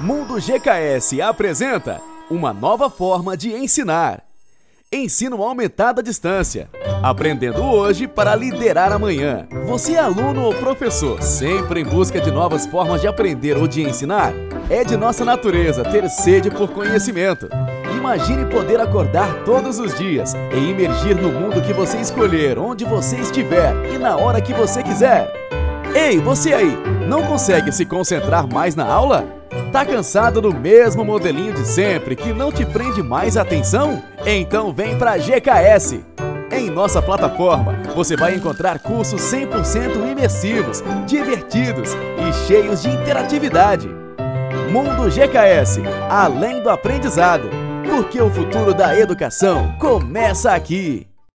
Mundo GKS apresenta uma nova forma de ensinar. Ensino aumentado à distância. Aprendendo hoje para liderar amanhã. Você é aluno ou professor, sempre em busca de novas formas de aprender ou de ensinar? É de nossa natureza ter sede por conhecimento. Imagine poder acordar todos os dias e imergir no mundo que você escolher, onde você estiver e na hora que você quiser. Ei, você aí, não consegue se concentrar mais na aula? Tá cansado do mesmo modelinho de sempre que não te prende mais atenção? Então vem pra GKS. Em nossa plataforma, você vai encontrar cursos 100% imersivos, divertidos e cheios de interatividade. Mundo GKS, além do aprendizado, porque o futuro da educação começa aqui.